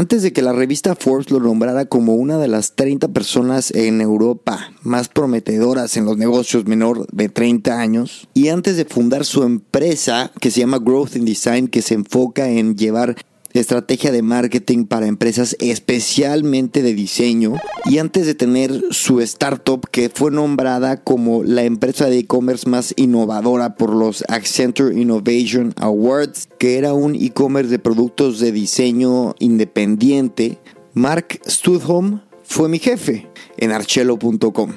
Antes de que la revista Forbes lo nombrara como una de las 30 personas en Europa más prometedoras en los negocios menor de 30 años, y antes de fundar su empresa que se llama Growth in Design, que se enfoca en llevar estrategia de marketing para empresas especialmente de diseño y antes de tener su startup que fue nombrada como la empresa de e-commerce más innovadora por los Accenture Innovation Awards, que era un e-commerce de productos de diseño independiente, Mark Studholm fue mi jefe en archelo.com.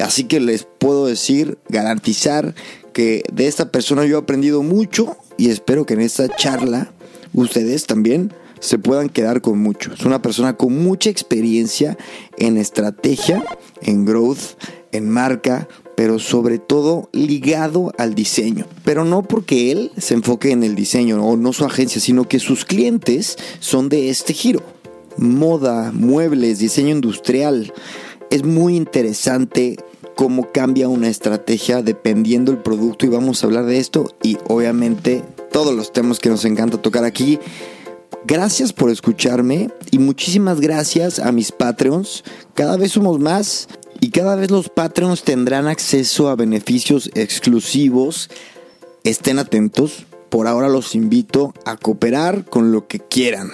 Así que les puedo decir, garantizar que de esta persona yo he aprendido mucho y espero que en esta charla ustedes también se puedan quedar con mucho. Es una persona con mucha experiencia en estrategia, en growth, en marca, pero sobre todo ligado al diseño. Pero no porque él se enfoque en el diseño o no su agencia, sino que sus clientes son de este giro. Moda, muebles, diseño industrial. Es muy interesante cómo cambia una estrategia dependiendo del producto y vamos a hablar de esto y obviamente todos los temas que nos encanta tocar aquí. Gracias por escucharme y muchísimas gracias a mis Patreons. Cada vez somos más y cada vez los Patreons tendrán acceso a beneficios exclusivos. Estén atentos. Por ahora los invito a cooperar con lo que quieran.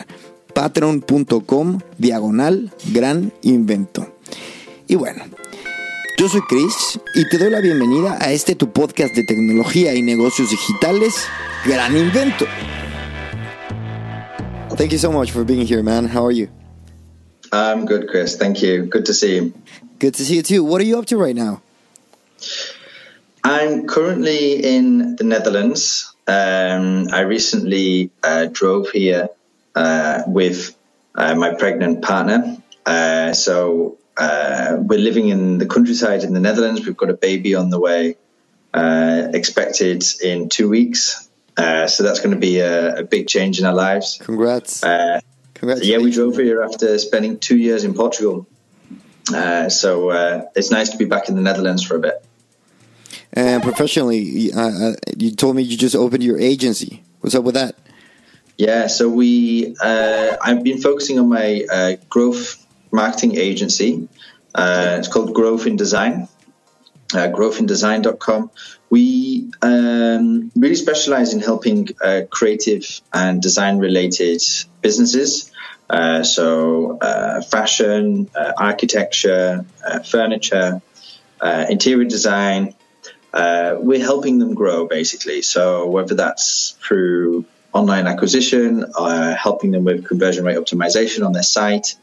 Patreon.com diagonal gran invento. Y bueno, yo soy Chris y te doy la bienvenida a este tu podcast de tecnología y negocios digitales, Gran Invento. Thank you so much for being here, man. How are you? I'm good, Chris. Thank you. Good to see you. Good to see you too. What are you up to right now? I'm currently in the Netherlands. Um, I recently uh, drove here uh, with uh, my pregnant partner. Uh, so uh, we're living in the countryside in the Netherlands. We've got a baby on the way, uh, expected in two weeks. Uh, so that's going to be a, a, big change in our lives. Congrats. Uh, Congrats. Yeah, we drove here after spending two years in Portugal. Uh, so uh, it's nice to be back in the Netherlands for a bit. And professionally, you told me you just opened your agency. What's up with that? Yeah, so we I've been focusing on my growth marketing agency. Uh, it's called Growth in Design, uh, growthindesign.com. We um, really specialize in helping uh, creative and design related businesses. Uh, so, uh, fashion, uh, architecture, furniture, interior design. we're helping them grow basically. So, whether that's through online acquisition, helping them with conversion rate optimization on their site,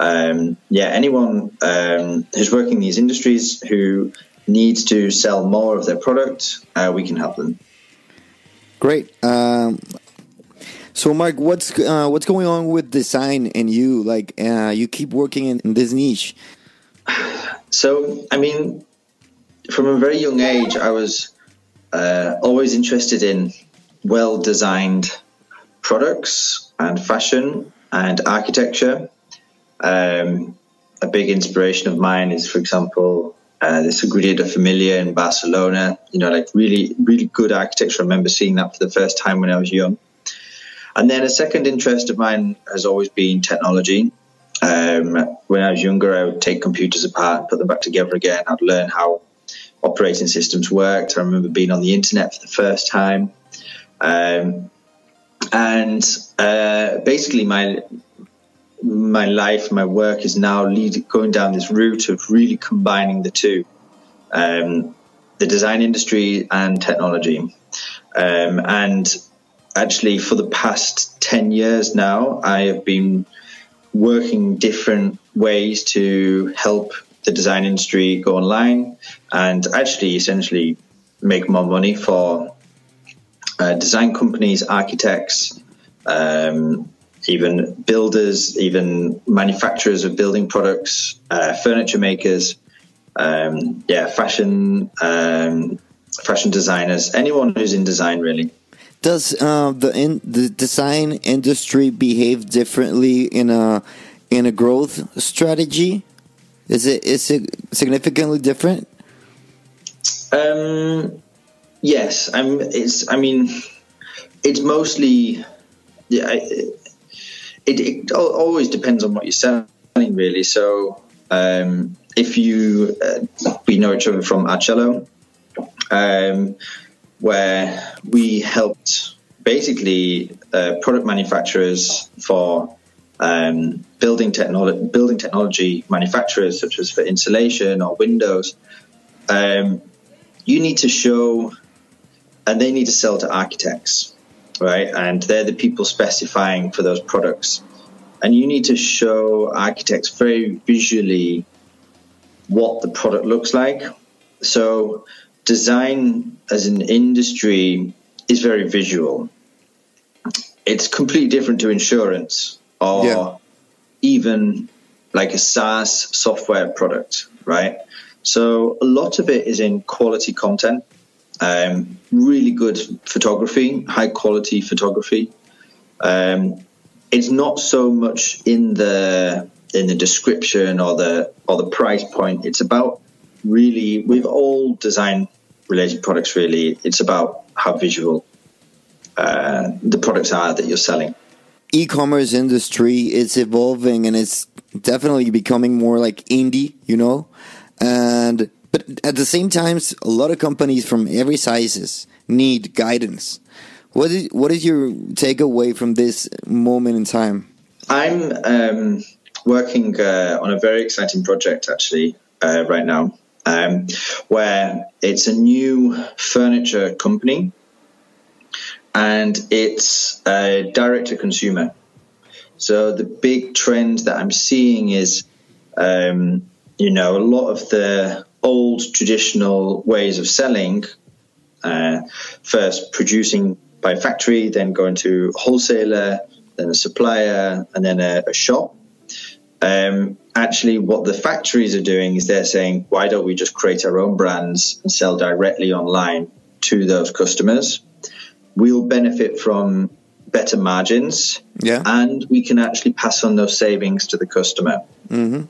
um, yeah, anyone um, who's working in these industries who needs to sell more of their product, uh, we can help them. Great. Um, so, Mark, what's uh, what's going on with design and you? Like, uh, you keep working in this niche. So, I mean, from a very young age, I was uh, always interested in well designed products and fashion and architecture. Um, a big inspiration of mine is, for example, uh, the Sagrada Familia in Barcelona. You know, like really, really good architecture. I remember seeing that for the first time when I was young. And then a second interest of mine has always been technology. Um, when I was younger, I would take computers apart and put them back together again. I'd learn how operating systems worked. I remember being on the internet for the first time. Um, and uh, basically, my my life, my work is now lead, going down this route of really combining the two, um, the design industry and technology. Um, and actually, for the past 10 years now, I have been working different ways to help the design industry go online and actually essentially make more money for uh, design companies, architects, um, even builders, even manufacturers of building products, uh, furniture makers, um, yeah, fashion, um, fashion designers, anyone who's in design really. Does uh, the in, the design industry behave differently in a in a growth strategy? Is it is it significantly different? Um, yes, I'm. It's. I mean, it's mostly. Yeah, it, it, always depends on what you're selling, really. So, um, if you uh, we know each other from Archello, um, where we helped basically uh, product manufacturers for um, building technology, building technology manufacturers, such as for insulation or windows. Um, you need to show, and they need to sell to architects, right? And they're the people specifying for those products. And you need to show architects very visually what the product looks like. So, design as an industry is very visual. It's completely different to insurance or yeah. even like a SaaS software product, right? So a lot of it is in quality content, um, really good photography, high quality photography. Um, it's not so much in the in the description or the or the price point. It's about really with all design related products. Really, it's about how visual uh, the products are that you're selling. E-commerce industry is evolving and it's definitely becoming more like indie. You know, and but at the same time, a lot of companies from every sizes need guidance. What is what is your takeaway from this moment in time? I'm um, working uh, on a very exciting project actually uh, right now, um, where it's a new furniture company, and it's a direct to consumer. So the big trend that I'm seeing is um, you know, a lot of the old traditional ways of selling, uh, first producing by factory, then going to a wholesaler, then a supplier, and then a, a shop. Um, actually, what the factories are doing is they're saying, why don't we just create our own brands and sell directly online to those customers? We'll benefit from better margins, yeah. and we can actually pass on those savings to the customer. Mm-hmm.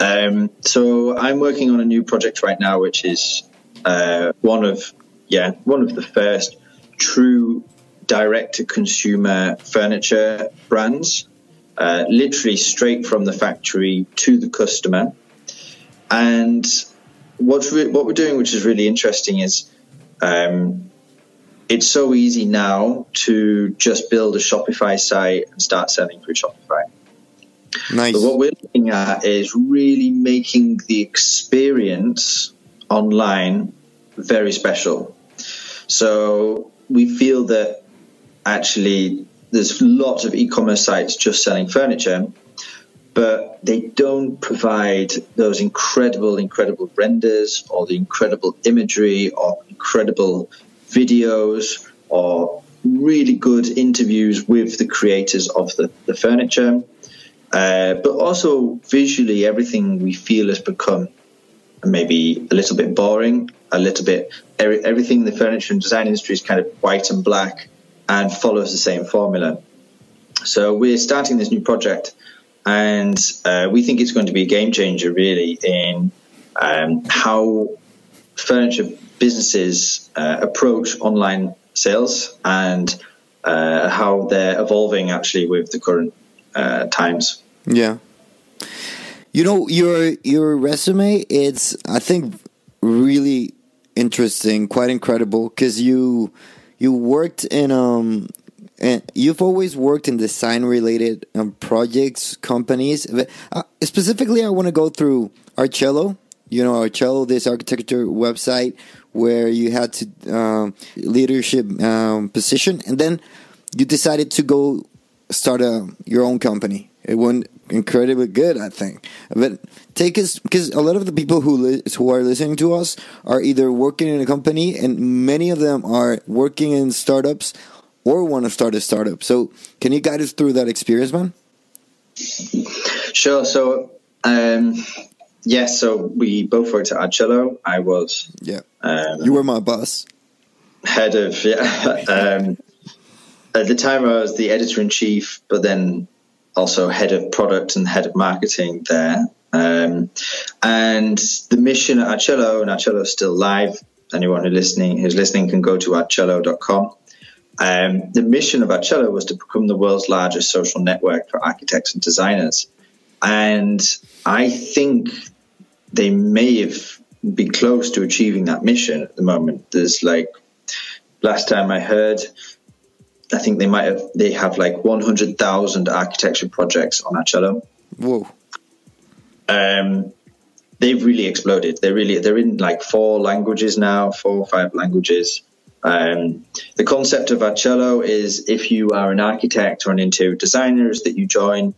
Um, so I'm working on a new project right now, which is uh, one of yeah one of the first true direct to consumer furniture brands, uh, literally straight from the factory to the customer. And re- what we're doing, which is really interesting, is um, it's so easy now to just build a Shopify site and start selling through Shopify. Nice. But what we're looking at is really making the experience online very special. So we feel that actually there's lots of e-commerce sites just selling furniture, but they don't provide those incredible, incredible renders or the incredible imagery or incredible videos or really good interviews with the creators of the, the furniture. Uh, but also visually, everything we feel has become maybe a little bit boring, a little bit everything in the furniture and design industry is kind of white and black and follows the same formula. So we're starting this new project, and uh, we think it's going to be a game changer, really, in um, how furniture businesses uh, approach online sales and uh, how they're evolving actually with the current uh, times. Yeah. You know your your resume. It's I think really interesting, quite incredible because you you worked in um and you've always worked in design related um, projects companies. Uh, specifically, I want to go through Archello. You know, Archello, this architecture website where you had to um, leadership um, position, and then you decided to go start a your own company. It went incredibly good, I think. But take us because a lot of the people who li- who are listening to us are either working in a company, and many of them are working in startups or want to start a startup. So, can you guide us through that experience, man? Sure. So, um, yes. So we both worked at Archello. I was Yeah, um, you were my boss. head of yeah. um, at the time, I was the editor in chief, but then also head of product and head of marketing there. Um, and the mission at Archello, and Archello is still live. Anyone who listening who's listening can go to archello.com. Um, the mission of Archello was to become the world's largest social network for architects and designers. And I think they may have be close to achieving that mission at the moment. There's like last time I heard, I think they might have they have like 100,000 architecture projects on Archello. Whoa. Um, they've really exploded. They're really they're in like four languages now, four or five languages. Um, the concept of Archello is if you are an architect or an interior designer, is that you join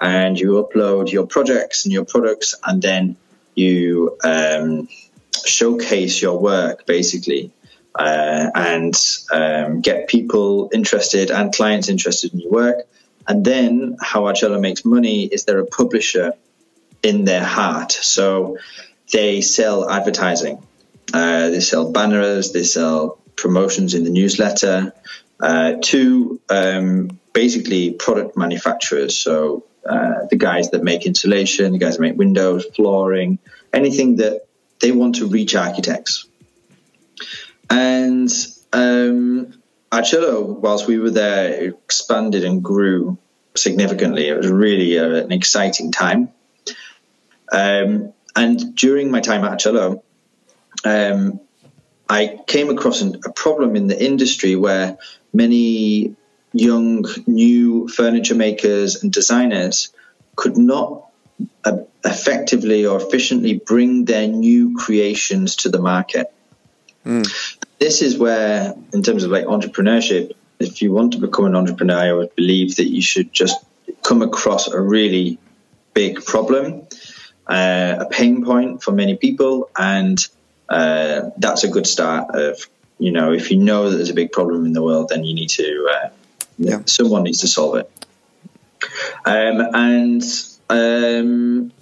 and you upload your projects and your products, and then you um, showcase your work basically. Uh, and um, get people interested and clients interested in your work. And then how Archello makes money is they're a publisher in their heart. So they sell advertising. Uh, they sell banners. They sell promotions in the newsletter uh, to um, basically product manufacturers. So uh, the guys that make insulation, the guys that make windows, flooring, anything that they want to reach architects. And um, whilst we were there, expanded and grew significantly. It was really uh, an exciting time. Um, and during my time at Archello, um, I came across an, a problem in the industry where many young, new furniture makers and designers could not uh, effectively or efficiently bring their new creations to the market. This is where, in terms of like entrepreneurship, if you want to become an entrepreneur, I would believe that you should just come across a really big problem, uh, a pain point for many people, and uh, that's a good start. Of you know, if you know that there's a big problem in the world, then you need to uh, Yeah. someone needs to solve it. Um, and um,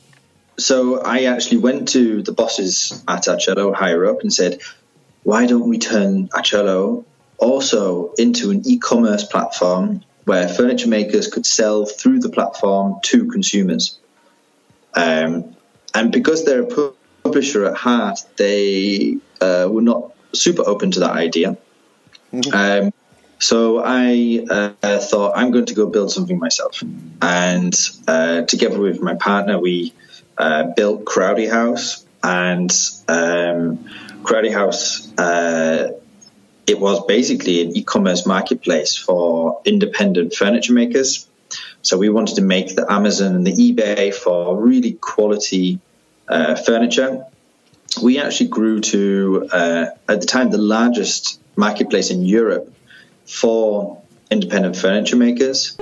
so I actually went to the bosses at Archello higher up and said, why don't we turn Archello also into an e-commerce platform where furniture makers could sell through the platform to consumers? Um, and because they're a publisher at heart, they uh, were not super open to that idea. Um, so I uh, thought I'm going to go build something myself, and uh, together with my partner, we uh, built Crowdy House. And um, Crowdy House, uh, it was basically an e-commerce marketplace for independent furniture makers. So we wanted to make the Amazon and the eBay for really quality uh, furniture. We actually grew to uh, at the time the largest marketplace in Europe for independent furniture makers.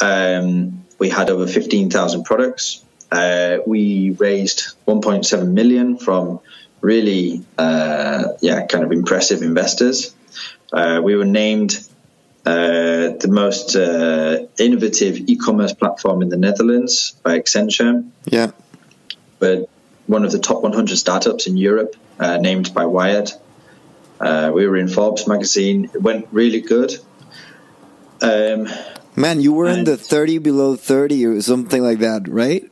Um, we had over 15,000 products. Uh, we raised 1.7 million from really, uh, yeah, kind of impressive investors. Uh, we were named uh, the most uh, innovative e-commerce platform in the Netherlands by Accenture. Yeah. But one of the top 100 startups in Europe, uh, named by Wired. Uh, we were in Forbes magazine. It went really good. Um, Man, you were in the 30 below 30 or something like that, right?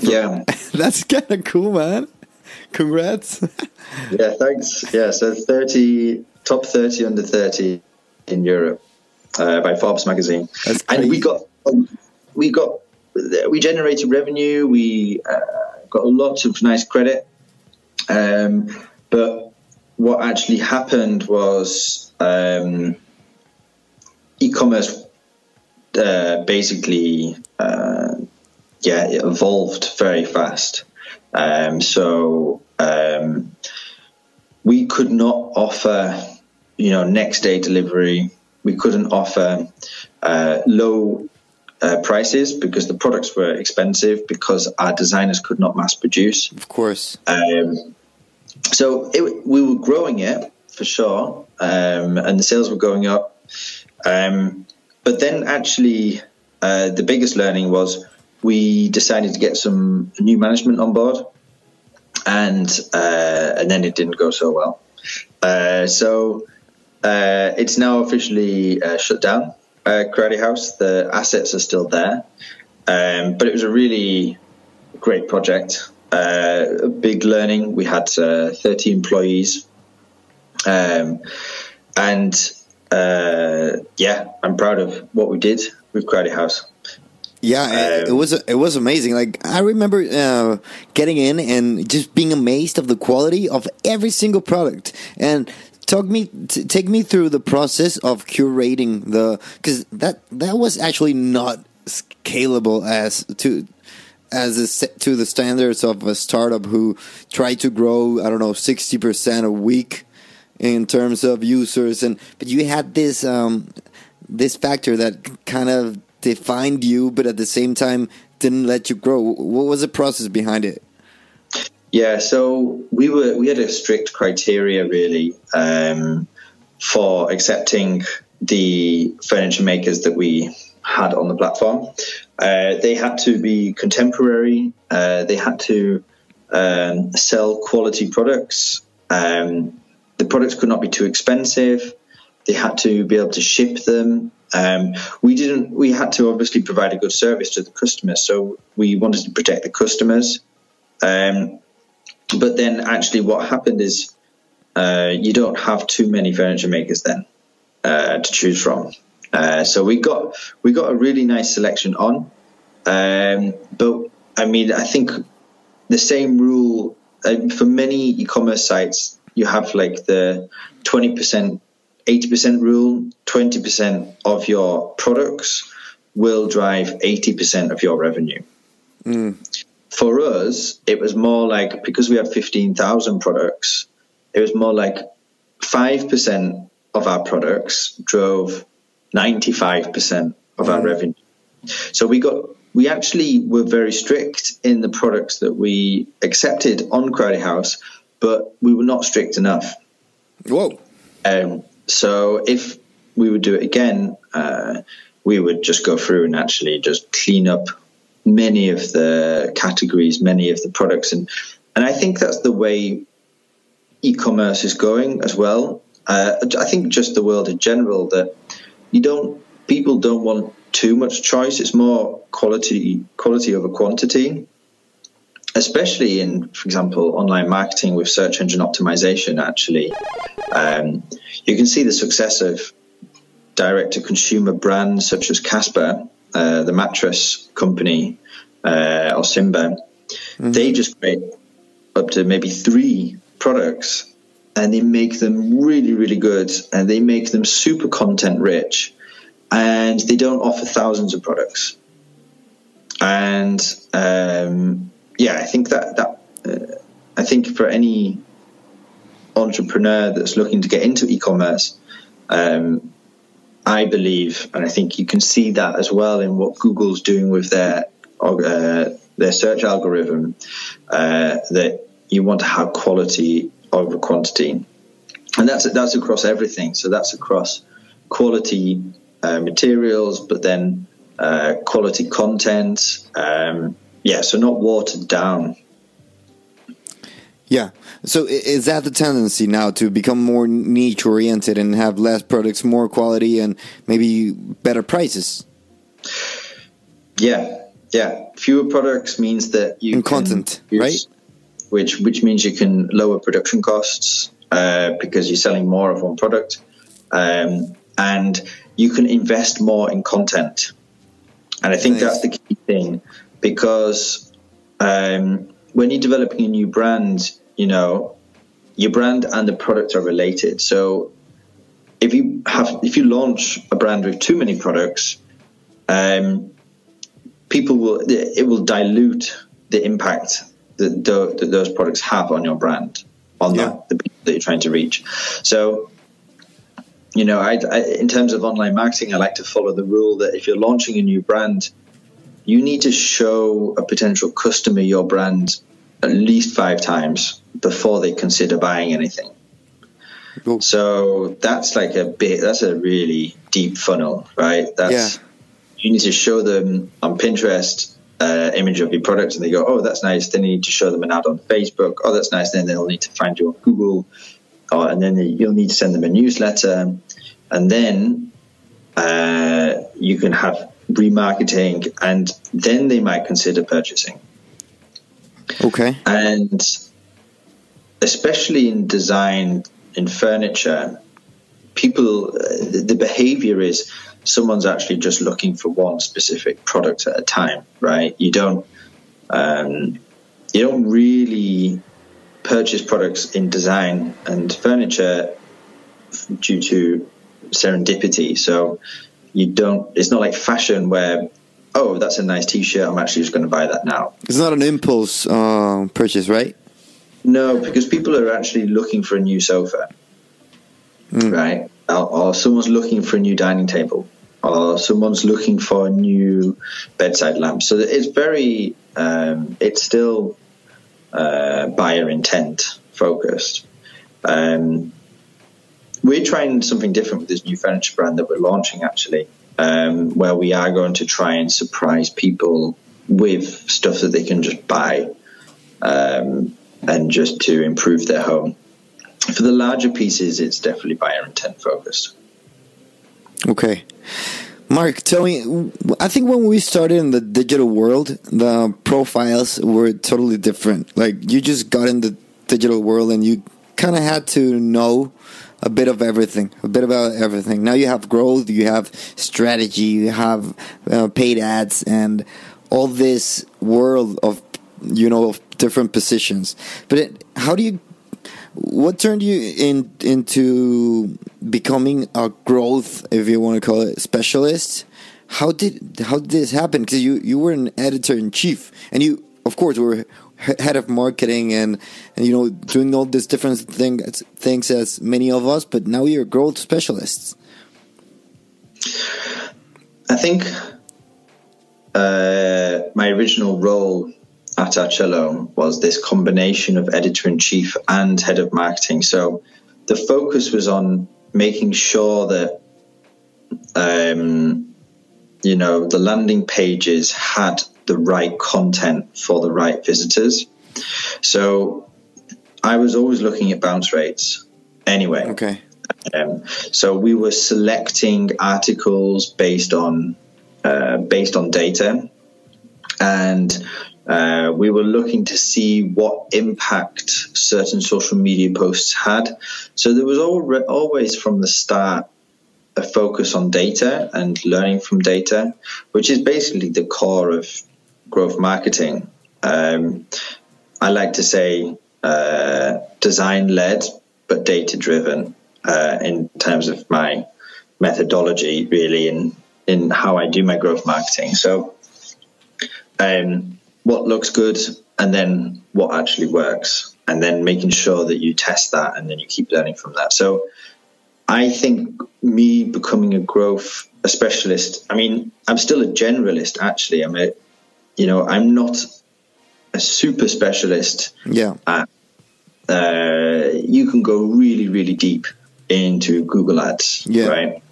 Yeah. That's kind of cool, man. Congrats. yeah, thanks. Yeah, so 30 top 30 under 30 in Europe uh, by Forbes magazine. And we got we got we generated revenue. We uh, got lots of nice credit. Um, but what actually happened was um, e-commerce uh, basically uh, yeah it evolved very fast. Um, so um, we could not offer you know next day delivery. We couldn't offer uh, low uh, prices because the products were expensive because our designers could not mass produce. of course. Um, so it, we were growing it for sure, um, and the sales were going up. Um, but then actually, uh, the biggest learning was we decided to get some new management on board, and uh, and then it didn't go so well. Uh, so uh, it's now officially uh, shut down. Uh, Crowdy House. The assets are still there, um, but it was a really great project. a big learning. We had 30 employees, um, and yeah, I'm proud of what we did with Crowdy House. Yeah, um, it was it was amazing. Like I remember uh, getting in and just being amazed of the quality of every single product. And talk me t- take me through the process of curating the because that that was actually not scalable as to as a, to the standards of a startup who try to grow I don't know sixty percent a week in terms of users and but you had this um, this factor that kind of defined you, but at the same time didn't let you grow. What was the process behind it? Yeah, so we were we had a strict criteria really um, for accepting the furniture makers that we had on the platform. Uh, they had to be contemporary. Uh, they had to um, sell quality products. Um, the products could not be too expensive. They had to be able to ship them. Um, we didn't. We had to obviously provide a good service to the customers, so we wanted to protect the customers. Um, but then, actually, what happened is uh, you don't have too many furniture makers then uh, to choose from. Uh, so we got we got a really nice selection on, um, but I mean, I think the same rule uh, for many e-commerce sites. You have like the twenty percent 80% rule 20% of your products will drive 80% of your revenue. Mm. For us, it was more like because we had 15,000 products, it was more like 5% of our products drove 95% of mm. our revenue. So we got we actually were very strict in the products that we accepted on Crowdy House, but we were not strict enough. Whoa. Um, so if we would do it again, uh, we would just go through and actually just clean up many of the categories, many of the products, and and I think that's the way e-commerce is going as well. Uh, I think just the world in general that you don't people don't want too much choice. It's more quality quality over quantity especially in, for example, online marketing with search engine optimization, actually, um, you can see the success of direct to consumer brands such as Casper, uh, the mattress company, uh, or Simba. Mm-hmm. They just create up to maybe three products and they make them really, really good and they make them super content rich and they don't offer thousands of products. And um, yeah, I think that that uh, I think for any entrepreneur that's looking to get into e-commerce, um, I believe, and I think you can see that as well in what Google's doing with their uh, their search algorithm, uh, that you want to have quality over quantity, and that's that's across everything. So that's across quality uh, materials, but then uh, quality content. Um, yeah, so not watered down. Yeah. So is that the tendency now to become more niche oriented and have less products, more quality, and maybe better prices? Yeah, yeah. Fewer products means that you and content, use, right? Which which means you can lower production costs uh, because you're selling more of one product, um, and you can invest more in content. And I think nice. that's the key thing because um, when you're developing a new brand, you know, your brand and the product are related. So if you have if you launch a brand with too many products, um, people will it will dilute the impact that, the, that those products have on your brand, on yeah. the, the people that you're trying to reach. So you know, I, I, in terms of online marketing, I like to follow the rule that if you're launching a new brand, you need to show a potential customer your brand at least five times before they consider buying anything. Cool. So that's like a bit. That's a really deep funnel, right? That's Yeah. you need to show them on Pinterest uh, image of your product, and they go, "Oh, that's nice." Then you need to show them an ad on Facebook. Oh, that's nice. Then they'll need to find you on Google, or, and then you'll need to send them a newsletter, and then uh, you can have remarketing, and then they might consider purchasing. Okay. And especially in design, in furniture, people, uh, the, the behavior is someone's actually just looking for one specific product at a time, right? You don't, um, you don't really purchase products in design and furniture due to serendipity. So you don't, it's not like fashion where, oh, that's a nice t-shirt. I'm actually just going to buy that now. It's not an impulse uh, purchase, right? No, because people are actually looking for a new sofa, right? Or, or someone's looking for a new dining table, or someone's looking for a new bedside lamp. So it's very, um, it's still uh, buyer intent focused. Um, we're trying something different with this new furniture brand that we're launching, actually, um, where we are going to try and surprise people with stuff that they can just buy um, and just to improve their home. For the larger pieces, it's definitely buyer intent focused. Okay. Mark, tell me, I think when we started in the digital world, the profiles were totally different. Like, you just got in the digital world and you kind of had to know a bit of everything, a bit about everything. Now you have growth, you have strategy, you have uh, paid ads, and all this world of, you know, of different positions. But it, how do you what turned you in into becoming a growth, if you want to call it, specialist? How did how did this happen? Because you you were an editor in chief, and you of course were head of marketing and, and you know doing all these different things things as many of us. But now you're growth specialists. I think uh, my original role at Archello was this combination of editor in chief and head of marketing. So the focus was on making sure that, um, you know, the landing pages had the right content for the right visitors. So I was always looking at bounce rates anyway. Okay. Um, so we were selecting articles based on uh, based on data, and uh, we were looking to see what impact certain social media posts had. So there was al- always from the start a focus on data and learning from data, which is basically the core of growth marketing. Um, I like to say uh, design led, but data driven uh, in terms of my methodology, really, in in how I do my growth marketing. So, um, what looks good, and then what actually works, and then making sure that you test that, and then you keep learning from that. So, I think me becoming a growth a specialist. I mean, I'm still a generalist. Actually, I'm a, you know, I'm not a super specialist Yeah. at, uh, you can go really, really deep into Google Ads, Yeah. right?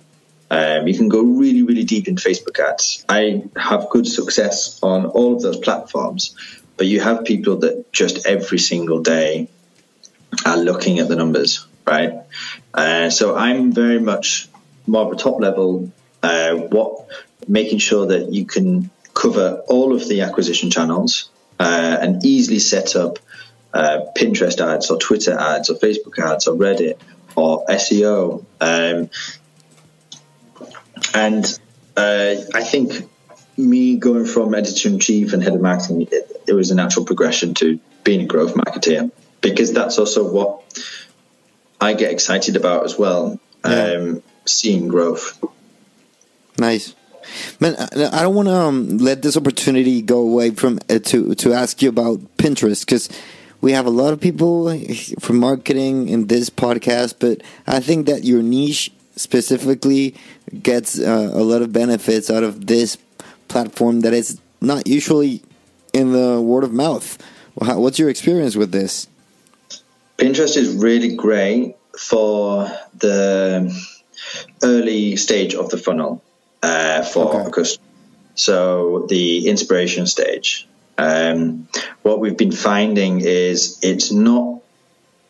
Um, you can go really, really deep in Facebook ads. I have good success on all of those platforms, but you have people that just every single day are looking at the numbers, right? Uh, so I'm very much more of a top level, uh, what making sure that you can cover all of the acquisition channels uh, and easily set up uh, Pinterest ads or Twitter ads or Facebook ads or Reddit or SEO. Um, and uh, I think me going from editor in chief and head of marketing, it, it was a natural progression to being a growth marketeer because that's also what I get excited about as well. Yeah. Um, seeing growth. Nice. Man, I don't want to um, let this opportunity go away from uh, to to ask you about Pinterest because we have a lot of people for marketing in this podcast, but I think that your niche specifically gets uh, a lot of benefits out of this platform that is not usually in the word of mouth. What's your experience with this? Pinterest is really great for the early stage of the funnel uh, for Okay. a customer. So the inspiration stage. Um, what we've been finding is it's not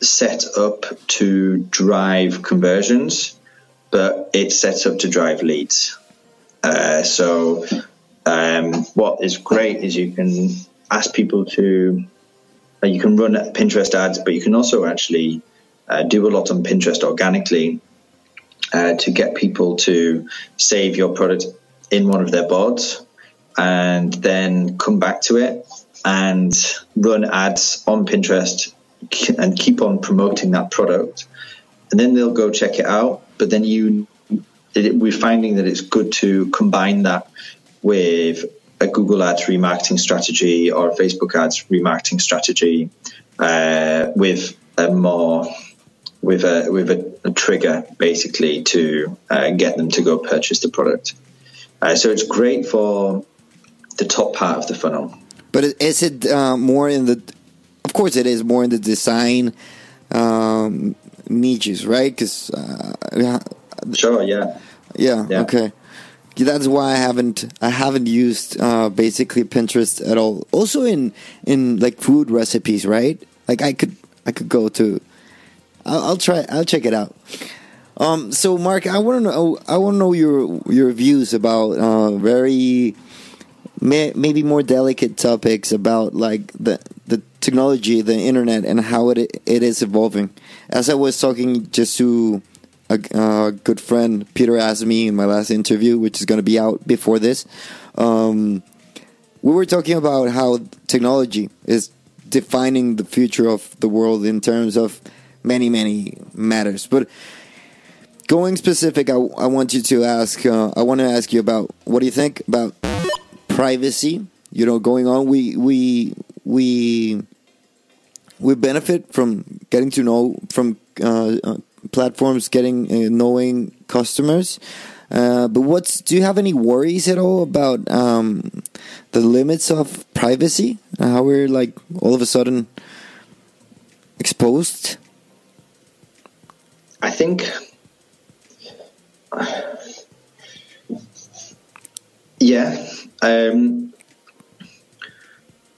set up to drive conversions, but it's set up to drive leads. Uh, so um, what is great is you can ask people to uh, you can run Pinterest ads, but you can also actually uh, do a lot on Pinterest organically uh, to get people to save your product in one of their boards and then come back to it and run ads on Pinterest and keep on promoting that product. And then they'll go check it out. But then you, it, we're finding that it's good to combine that with a Google Ads remarketing strategy or a Facebook Ads remarketing strategy uh, with a more with a with a, a trigger basically to uh, get them to go purchase the product. Uh, so it's great for the top part of the funnel. But is it uh, more in the? Of course, it is more in the design um, niches, right? Because uh, yeah, Sure, yeah. yeah, Yeah. okay. That's why I haven't I haven't used uh, basically Pinterest at all. Also in in like food recipes, right? Like I could I could go to. I'll, I'll try. I'll check it out. Um, so Mark, I want to know. I want to know your your views about uh, very may, maybe more delicate topics about like the the technology, the internet, and how it it is evolving. As I was talking just to a, good friend, Peter asked me in my last interview, which is going to be out before this. Um, we were talking about how technology is defining the future of the world in terms of many many matters, but going specific, I, I want you to ask. Uh, I want to ask you about what do you think about privacy? You know, going on. We we we we benefit from getting to know from uh, uh, platforms, getting uh, knowing customers. Uh, but what's do you have any worries at all about um, the limits of privacy? How we're like all of a sudden exposed? I think. Yeah. Um,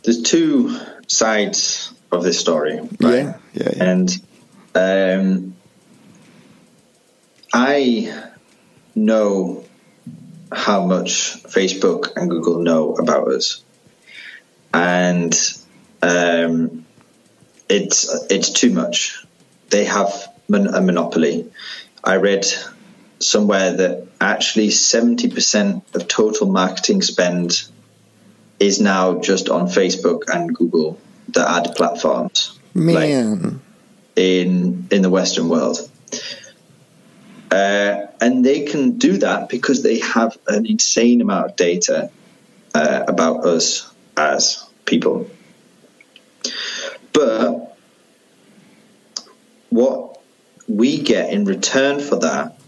there's two sides of this story, right? Yeah, yeah, yeah. And um, I know how much Facebook and Google know about us, and um, it's it's too much. They have mon- a monopoly. I read somewhere that actually seventy percent of total marketing spend is now just on Facebook and Google, the ad platforms. Like, Man, in in the Western world. Uh, and they can do that because they have an insane amount of data uh, about us as people. But what we get in return for that,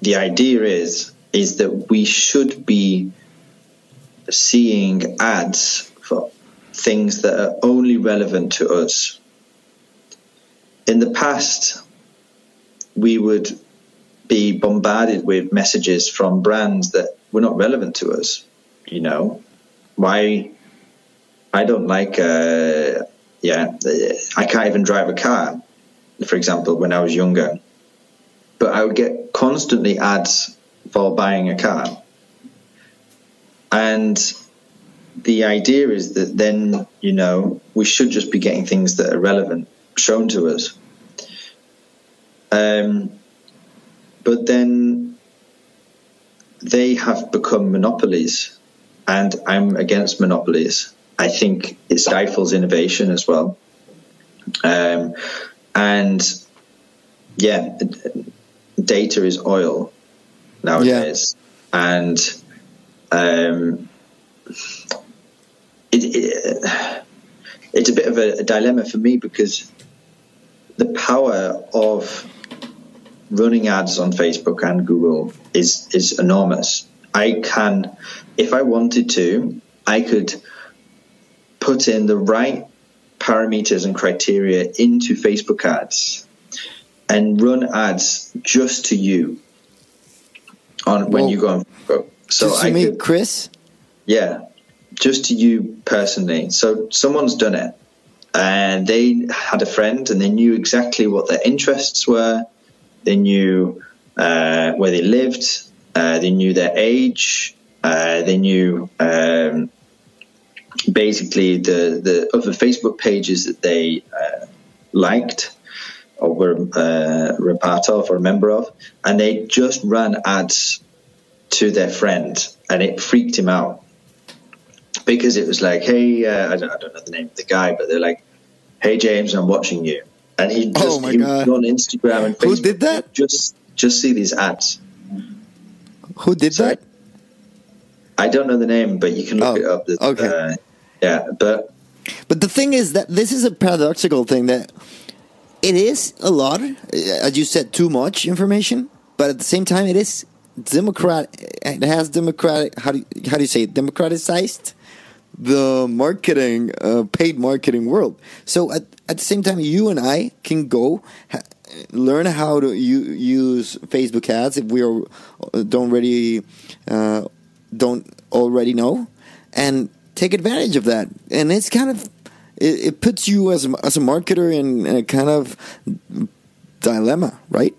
the idea is is that we should be seeing ads for things that are only relevant to us in the past, we would be bombarded with messages from brands that were not relevant to us. You know, why? I don't like. Uh, yeah, I can't even drive a car. For example, when I was younger, but I would get constantly ads for buying a car, and the idea is that then you know we should just be getting things that are relevant shown to us. Um, but then they have become monopolies, and I'm against monopolies. I think it stifles innovation as well. Um, and yeah, data is oil nowadays, and um, it, it, it's a bit of a, a dilemma for me because the power of running ads on Facebook and Google is is enormous. I can, if I wanted to, I could put in the right parameters and criteria into Facebook ads and run ads just to you on when you go on Facebook. So I me, could, Chris. yeah, just to you personally. So someone's done it, and they had a friend, and they knew exactly what their interests were. They knew uh, where they lived. Uh, they knew their age. Uh, they knew um, basically the the of the Facebook pages that they uh, liked or were, uh, were a part of or a member of, and they just ran ads to their friend, and it freaked him out because it was like, hey, uh, I, don't, I don't know the name of the guy, but they're like, hey James, I'm watching you, and he just Oh he on Instagram and Facebook, Who did that? Just just see these ads. Who did Sorry? that? I don't know the name, but you can look Oh, it up. Okay. Uh, yeah, but But the thing is that this is a paradoxical thing that it is a lot, uh, as you said, too much information, but at the same time, it is democrat. It has democratic. How do you, how do you say it? democratized the marketing, uh, paid marketing world. So at at the same time, you and I can go. Learn how to use Facebook ads if we are don't already uh, don't already know, and take advantage of that. And it's kind of it, it puts you as a, as a marketer in, in a kind of dilemma, right?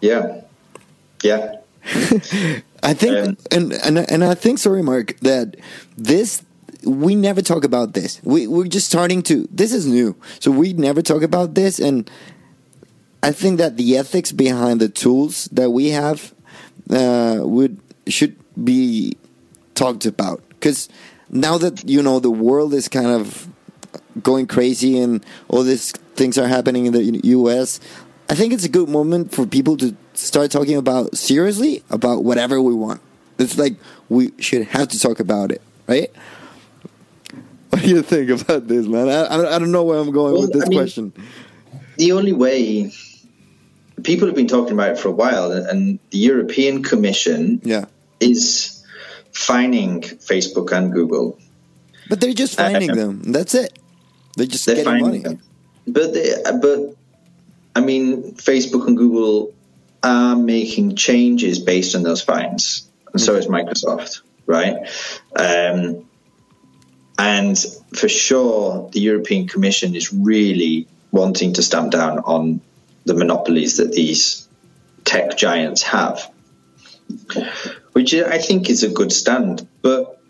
yeah, yeah, I think, Um, and, and and I think, sorry, Mark, that this we never talk about this. We we're just starting to. This is new, so we never talk about this, and I think that the ethics behind the tools that we have uh, would should be talked about because now that you know the world is kind of going crazy and all these things are happening in the U.S. I think it's a good moment for people to start talking about seriously about whatever we want. It's like we should have to talk about it, right? What do you think about this, man? I, I I don't know where I'm going Well, with this I mean- question. the only way people have been talking about it for a while, and the European Commission Yeah, is fining Facebook and Google. but they're just Uh, finding uh, them. That's it. They're just They're getting money. them, but they, but I mean, Facebook and Google are making changes based on those fines, and so is Microsoft, right? Um, and for sure, the European Commission is really wanting to stamp down on the monopolies that these tech giants have, which I think is a good stand. But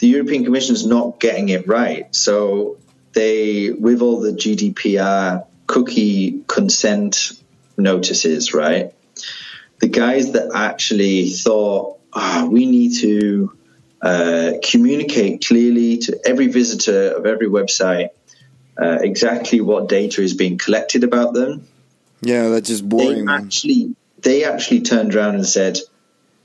the European Commission is not getting it right. So they, with all the GDPR cookie consent notices, right? The guys that actually thought, ah, we need to uh, communicate clearly to every visitor of every website uh, exactly what data is being collected about them. Yeah, that's just boring. man. actually, they actually turned around and said,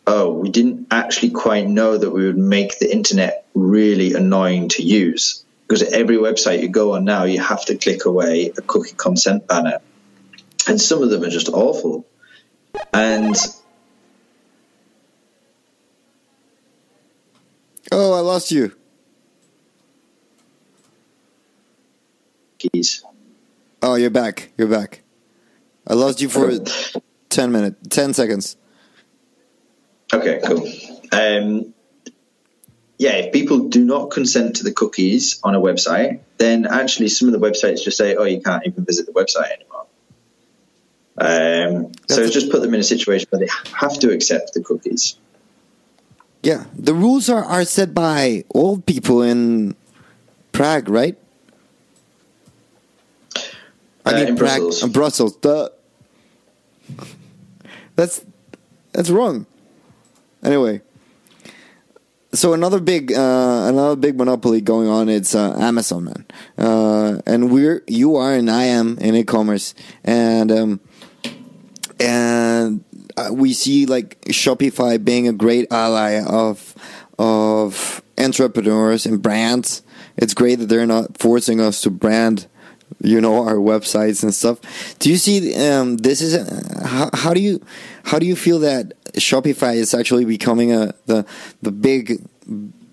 "Oh, we didn't actually quite know that we would make the internet really annoying to use." Because every website you go on now, you have to click away a cookie consent banner, and some of them are just awful. And Oh, I lost you. keys. Oh, you're back. You're back. I lost you for ten minutes, ten seconds. Okay, cool. Um, yeah, if people do not consent to the cookies on a website, then actually some of the websites just say, "Oh, you can't even visit the website anymore." Um, so it's just put them in a situation where they have to accept the cookies. Yeah, the rules are, are set by old people in Prague, right? I Uh, mean, in Prague, Brussels. Brussels. Duh. That's that's wrong. Anyway, so another big uh, another big monopoly going on. It's uh, Amazon, man, uh, and we're you are and I am in e-commerce, and um, and uh, we see like Shopify being a great ally of of entrepreneurs and brands. It's great that they're not forcing us to brand, you know, our websites and stuff. Do you see um, this is how, how do you how do you feel that Shopify is actually becoming a the the big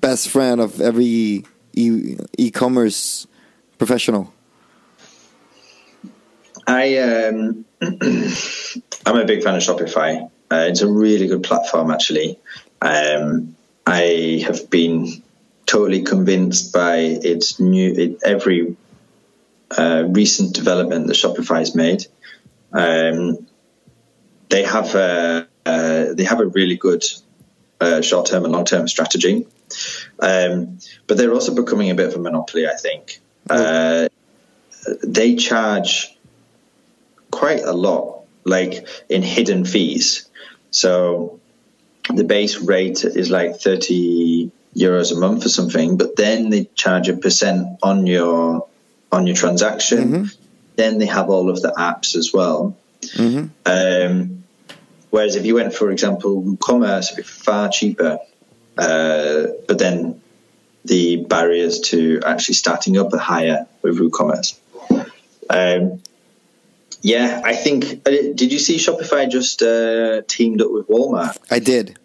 best friend of every e- e-commerce professional? I um, I'm a big fan of Shopify. Uh, it's a really good platform, actually. Um, I have been totally convinced by its new it, every uh, recent development that Shopify has made. Um, they have a uh, they have a really good uh, short term and long term strategy, um, but they're also becoming a bit of a monopoly. I think uh, they charge quite a lot, like in hidden fees. So the base rate is like thirty euros a month or something, but then they charge a percent on your on your transaction. Mm-hmm. Then they have all of the apps as well. Mm-hmm. Um, whereas if you went, for example, WooCommerce, it'd be far cheaper. Uh, but then the barriers to actually starting up are higher with WooCommerce. Um, yeah, I think. Uh, did you see Shopify just uh, teamed up with Walmart? I did.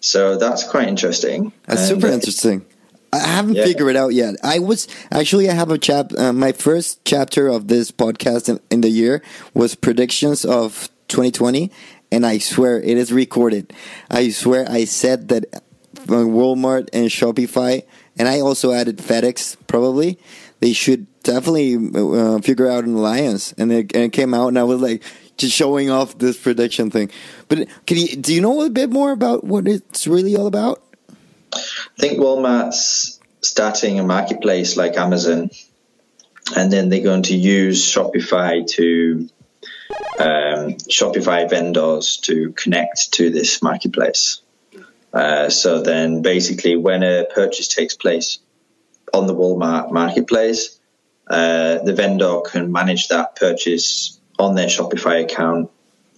So that's quite interesting. That's and, super uh, interesting. I haven't yeah. figured it out yet. I was actually I have a chap. Uh, my first chapter of this podcast in, in, the year was predictions of 2020, and I swear it is recorded. I swear I said that uh, Walmart and Shopify, and I also added FedEx. Probably they should definitely uh, figure out an alliance, and it, and it came out, and I was like just showing off this prediction thing. But can you do you know a bit more about what it's really all about? I think Walmart's starting a marketplace like Amazon, and then they're going to use Shopify to um, Shopify vendors to connect to this marketplace. Uh, so then, basically, when a purchase takes place on the Walmart marketplace, uh, the vendor can manage that purchase on their Shopify account,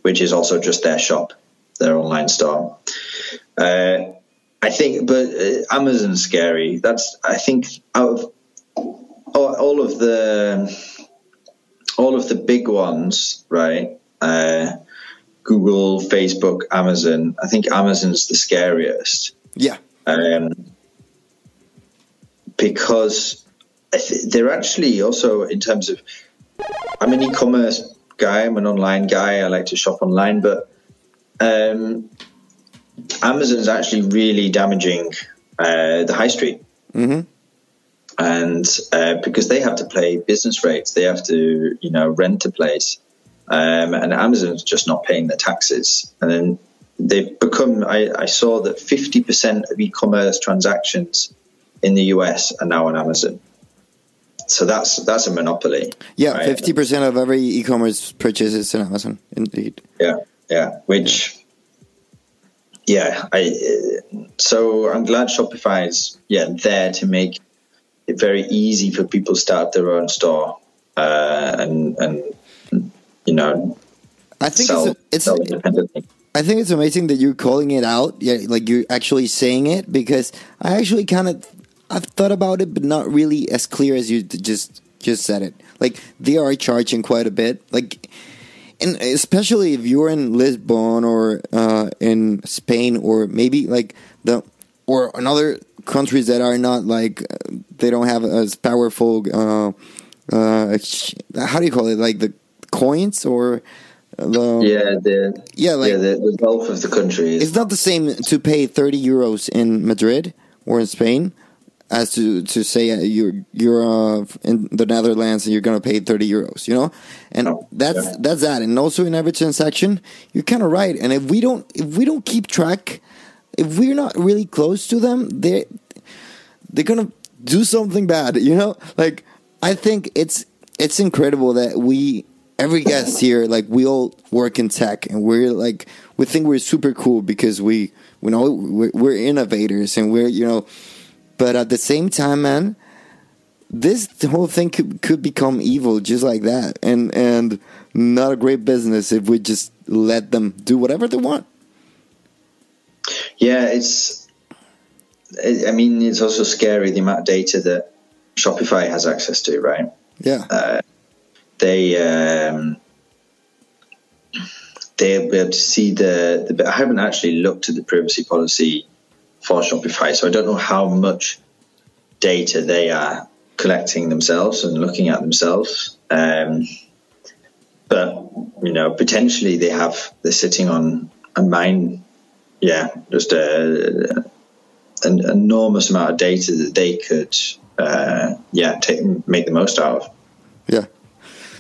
which is also just their shop, their online store. Uh, I think, but uh, Amazon's scary. That's I think out of all, all, of the all of the big ones, right? Uh, Google, Facebook, Amazon. I think Amazon's the scariest. Yeah. Um, because th- they're actually also in terms of. I'm an e-commerce guy. I'm an online guy. I like to shop online, but um, Amazon's actually really damaging uh, the high street. Mm-hmm. And uh, because they have to pay business rates, they have to, you know, rent a place. Um, and Amazon's just not paying their taxes. And then they've become, I, I saw that 50% of e commerce transactions in the US are now on Amazon. So that's that's a monopoly. Yeah, fifty percent of every e-commerce purchase is on Amazon. Indeed. Yeah, yeah. Which yeah, I so I'm glad Shopify is yeah there to make very easy for people to start their own store uh, and and you know I think sell, it's, it's independently. I think it's amazing that you're calling it out, yeah, like you're actually saying it because I actually kind of I've thought about it, but not really as clear as you just just said it. Like they are charging quite a bit, like and especially if you're in Lisbon or uh, in Spain or maybe like the or in other countries that are not like they don't have as powerful uh, uh, how do you call it like the coins or the yeah the yeah like yeah, the, the wealth of the country it's not the same to pay 30 euros in Madrid or in Spain as to to say uh, you're you're uh, in the Netherlands and you're gonna pay thirty euros, you know, and oh, that's yeah. that's that. And also in every transaction, you're kind of right. And if we don't if we don't keep track, if we're not really close to them, they they're gonna do something bad, you know. Like I think it's it's incredible that we every guest here like we all work in tech and we're like we think we're super cool because we we know we're, we're innovators and we're you know but at the same time, man, this whole thing could could become evil just like that, and and not a great business if we just let them do whatever they want. Yeah, it's. I mean, it's also scary the amount of data that Shopify has access to, right? Yeah. Uh, they um, they'll be able to see the, the. I haven't actually looked at the privacy policy for Shopify. So I don't know how much data they are collecting themselves and looking at themselves. Um, but you know, potentially they have they're sitting on a mine, yeah, just a, an enormous amount of data that they could, uh, yeah, take make the most out of. Yeah,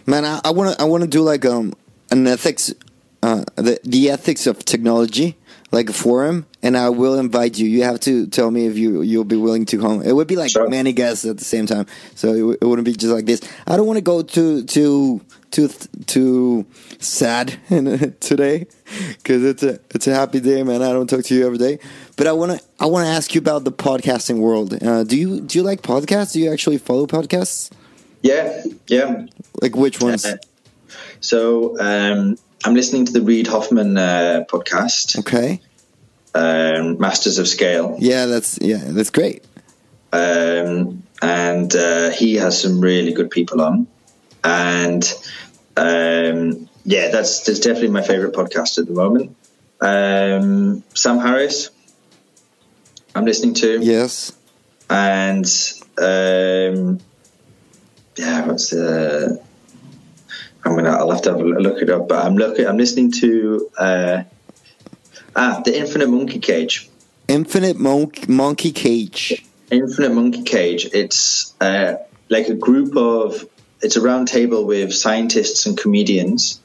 man, I want to I want to do like um an ethics, uh, the the ethics of technology, like a forum, and I will invite you. You have to tell me if you you'll be willing to come. It would be like Sure. many guests at the same time, so it, w- it wouldn't be just like this. I don't want to go too too too too sad today because it's a it's a happy day, man. I don't talk to you every day, but I want to I want to ask you about the podcasting world. Uh, do you do you like podcasts? Do you actually follow podcasts? Yeah, yeah. Like which ones? Uh, so um, I'm listening to the Reid Hoffman uh, podcast, Okay. um, Masters of Scale. Yeah, that's yeah, that's great. um, and uh, he has some really good people on. And um, yeah, that's that's definitely my favorite podcast at the moment. Um, Sam Harris, I'm listening to, Yes. and um, yeah, what's the? I'm gonna. I'll have to have a look it up. But I'm looking. I'm listening to uh, ah, the Infinite Monkey Cage. Infinite Monk, Monkey Cage. Infinite Monkey Cage. It's uh, like a group of. It's a round table with scientists and comedians,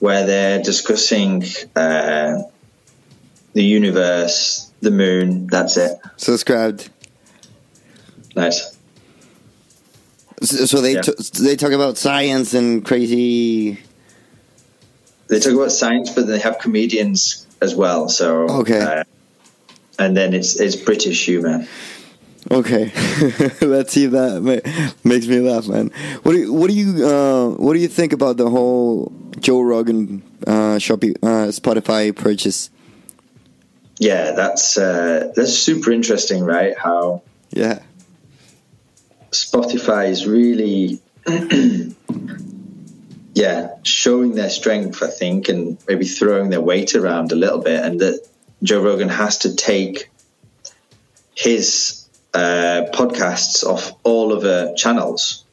where they're discussing uh, the universe, the moon. That's it. Subscribed. Nice. So, so they Yeah. t- they talk about science and crazy. They talk about science, but they have comedians as well. So Okay. uh, and then it's it's British humor. Okay, let's see if that ma- makes me laugh, man. What do you, what do you uh, what do you think about the whole Joe Rogan uh, Shopee uh, Spotify purchase? Yeah, that's uh, that's super interesting, right? How Yeah, Spotify is really, yeah, showing their strength, I think, and maybe throwing their weight around a little bit, and that Joe Rogan has to take his uh, podcasts off all of the channels,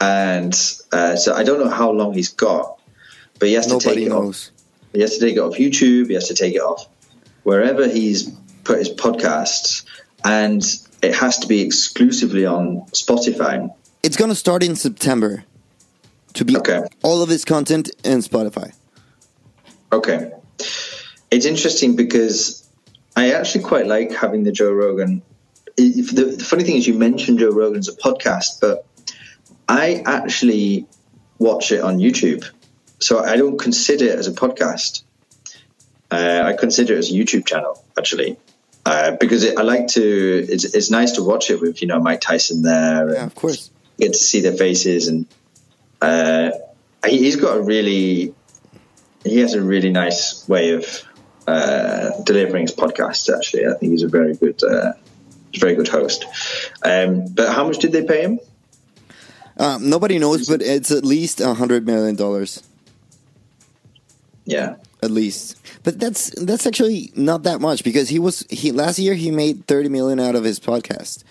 and uh, so I don't know how long he's got, but he has to take nobody it off. knows. He has to take it off YouTube. He has to take it off wherever he's put his podcasts, and it has to be exclusively on Spotify. It's gonna start in September to be Okay. all of his content in Spotify. Okay, it's interesting because I actually quite like having the Joe Rogan. If the, the funny thing is, you mentioned Joe Rogan's a podcast, but I actually watch it on YouTube, so I don't consider it as a podcast. Uh, I consider it as a YouTube channel actually, uh, because it, I like to. It's, it's nice to watch it with you know Mike Tyson there. Yeah, of course. get to see their faces and uh, he- he's got a really he has a really nice way of uh, delivering his podcasts actually i think he's a very good uh, very good host um, but how much did they pay him Um, nobody knows, but it's at least a hundred million dollars. yeah at least. But that's that's actually not that much because he was he last year he made 30 million out of his podcast.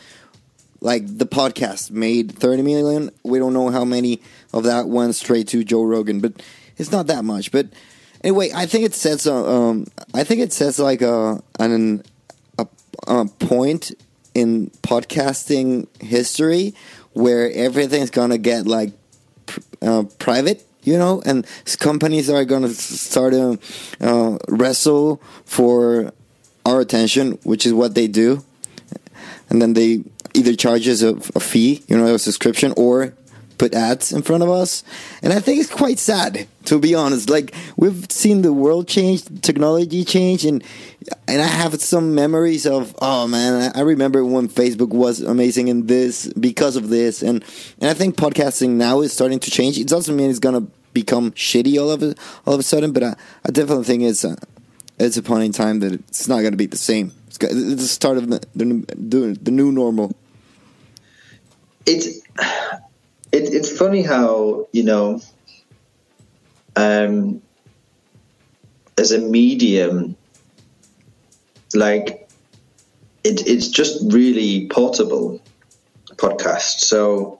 Like the podcast made 30 million. We don't know how many of that went straight to Joe Rogan, but it's not that much. But anyway, I think it sets a, um I think it sets like a an a, a point in podcasting history where everything's going to get like uh, private, you know, and companies are going to start to uh, wrestle for our attention, which is what they do, and then they either charge us a, a fee, you know, a subscription, or put ads in front of us. And I think it's quite sad, to be honest. Like we've seen the world change, technology change, and and I have some memories of oh man, I I remember when Facebook was amazing in this because of this, and and I think podcasting now is starting to change. It doesn't mean it's gonna become shitty all of a, all of a sudden, but I, I definitely think it's a, it's a point in time that it's not gonna be the same. It's, it's the start of the the, new- the new normal. it's it, it's funny how you know um as a medium like it, it's just really portable podcast so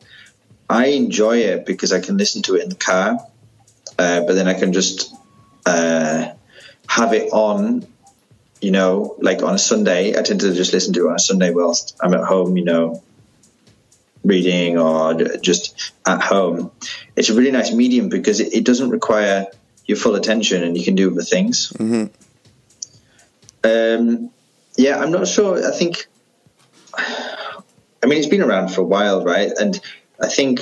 i enjoy it because i can listen to it in the car uh, but then I can just uh, have it on. You know, like on a Sunday, I tend to just listen to it on a Sunday whilst I'm at home. You know, reading or just at home. It's a really nice medium because it, it doesn't require your full attention and you can do other things. Mm-hmm. Um, yeah, I'm not sure. I think, I mean, it's been around for a while, right? And I think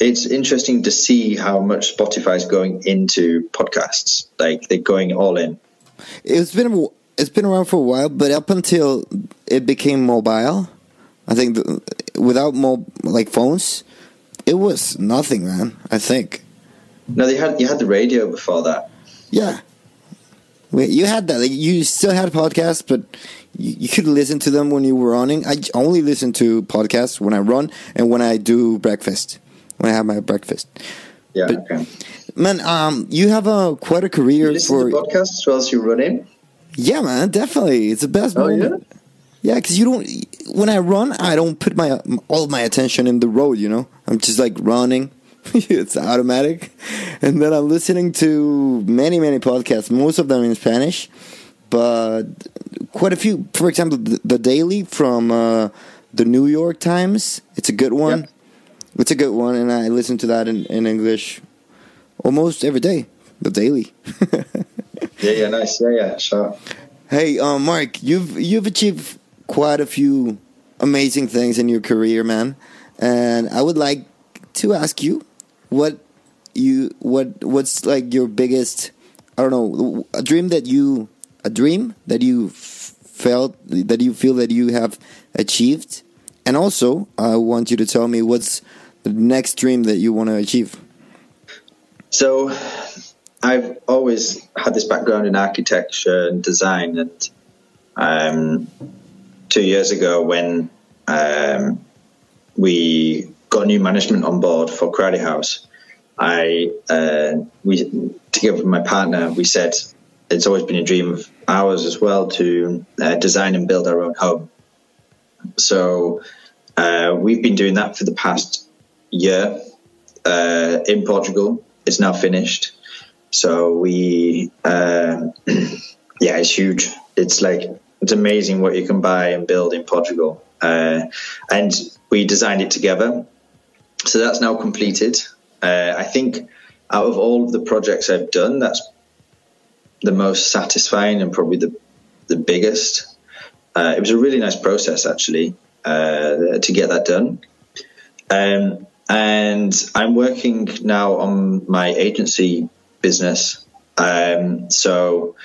it's interesting to see how much Spotify is going into podcasts. Like they're going all in. It's been it's been around for a while, but up until it became mobile, I think the, without mo- like phones, it was nothing, man. I think. No, they had you had the radio before that. Yeah. You had that. Like, you still had podcasts, but you, you could listen to them when you were running. I only listen to podcasts when I run and when I do breakfast. When I have my breakfast. Yeah. But, okay. Man, um, you have a quite a career you listen for to podcasts whilst you're running. Yeah, man, definitely. It's the best oh, moment. Yeah? Yeah, because you don't. When I run, I don't put my all my attention in the road. You know, I'm just like running. it's automatic, and then I'm listening to many many podcasts. Most of them in Spanish, but quite a few. For example, the, the Daily from uh, the New York Times. It's a good one. Yep. It's a good one, and I listen to that in, in English almost every day. The Daily. yeah, yeah, nice. Yeah, yeah, sure. Hey, um, Mark, you've you've achieved quite a few amazing things in your career, man. And I would like to ask you what you what what's like your biggest I don't know a dream that you a dream that you felt that you feel that you have achieved, and also I want you to tell me what's the next dream that you want to achieve. So, I've always had this background in architecture and design, and um, two years ago when um, we got new management on board for Crowdy House, I uh, we together with my partner we said it's always been a dream of ours as well to uh, design and build our own home. So uh, we've been doing that for the past year uh, in Portugal. It's now finished. So we, uh, yeah, it's huge. It's like it's amazing what you can buy and build in Portugal. Uh, and we designed it together. So that's now completed. Uh, I think out of all of the projects I've done, that's the most satisfying and probably the the biggest. Uh, it was a really nice process actually uh, to get that done. Um, and I'm working now on my agency business. Um, so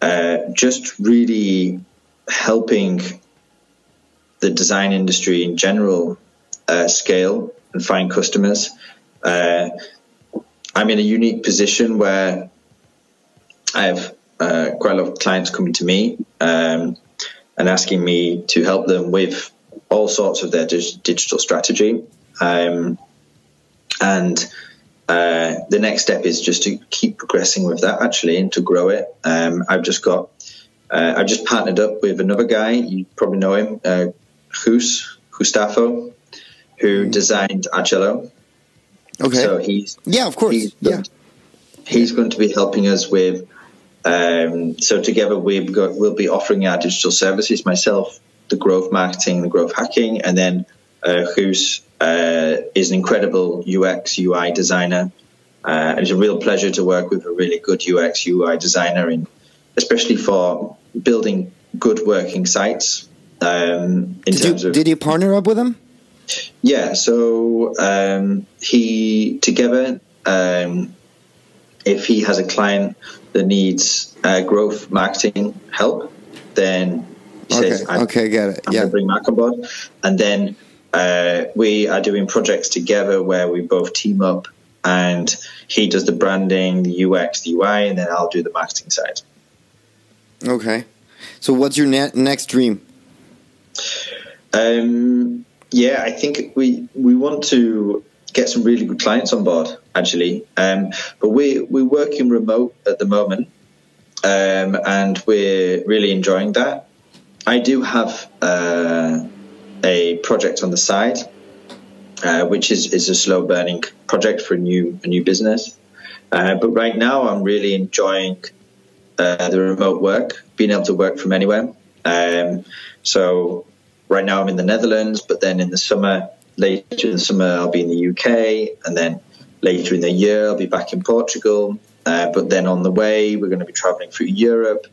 uh, just really helping the design industry in general uh, scale and find customers. Uh, I'm in a unique position where I have uh, quite a lot of clients coming to me um, and asking me to help them with all sorts of their dig- digital strategy. Um, and uh, the next step is just to keep progressing with that actually and to grow it. Um, I've just got uh, I've just partnered up with another guy. You probably know him, uh, Hus Gustavo, who mm. designed Archello. Okay. So he's yeah, of course. He's, yeah. He's going to be helping us with. Um, so together we've got we'll be offering our digital services. Myself, the growth marketing, the growth hacking, and then uh, Hus uh, is an incredible UX UI designer. Uh, and it's a real pleasure to work with a really good UX UI designer in especially for building good working sites. Um, in did terms you, of did you partner up with him? Yeah, so um, he together. Um, if he has a client that needs uh, growth marketing help, then he okay. says, "Okay, get it. I'm yeah, bring Mark on board." And then uh, we are doing projects together where we both team up, and he does the branding, the UX, the UI, and then I'll do the marketing side. Okay. So, what's your ne- next dream? Um, yeah, I think we we want to get some really good clients on board, actually. Um, but we we're working remote at the moment, um, and we're really enjoying that. I do have uh, a project on the side, uh, which is, is a slow burning project for a new a new business. Uh, but right now, I'm really enjoying uh, the remote work, being able to work from anywhere. Um, so right now, I'm in the Netherlands, but then in the summer, later in the summer, I'll be in the UK, and then later in the year, I'll be back in Portugal. Uh, but then on the way, we're going to be traveling through Europe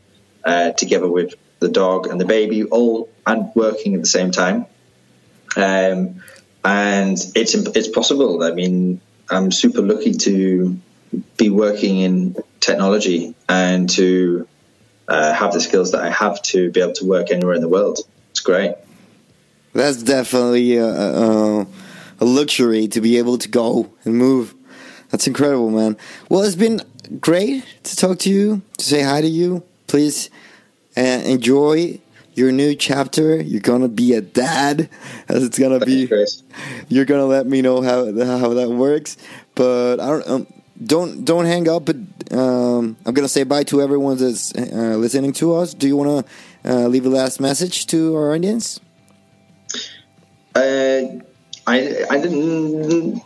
uh, together with the dog and the baby, all and working at the same time. Um, and it's it's possible. I mean, I'm super lucky to be working in technology and to uh, have the skills that I have to be able to work anywhere in the world. It's great. That's definitely a, a, a luxury to be able to go and move. That's incredible, man. Well, it's been great to talk to you, to say hi to you. Please uh, enjoy your new chapter. You're gonna be a dad, as it's gonna be. You're gonna let me know how how that works. But I don't um, don't don't hang up. But um, I'm gonna say bye to everyone that's uh, listening to us. Do you want to uh, leave a last message to our audience? Uh, I I didn't.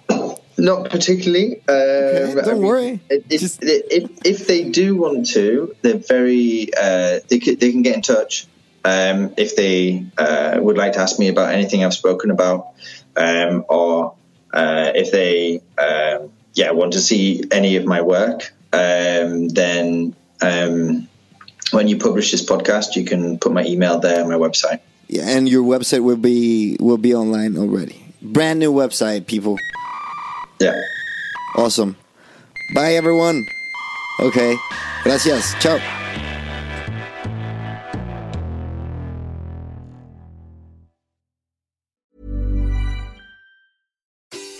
Not particularly. Uh, okay, don't I mean, worry. If, Just... if, if they do want to, they're very. Uh, they can, they can get in touch um, if they uh, would like to ask me about anything I've spoken about, um, or uh, if they um, yeah want to see any of my work, um, then um, when you publish this podcast, you can put my email there, on my website. Yeah, and your website will be will be online already. Brand new website, people. Yeah. Awesome. Bye, everyone. Okay. Gracias. Ciao.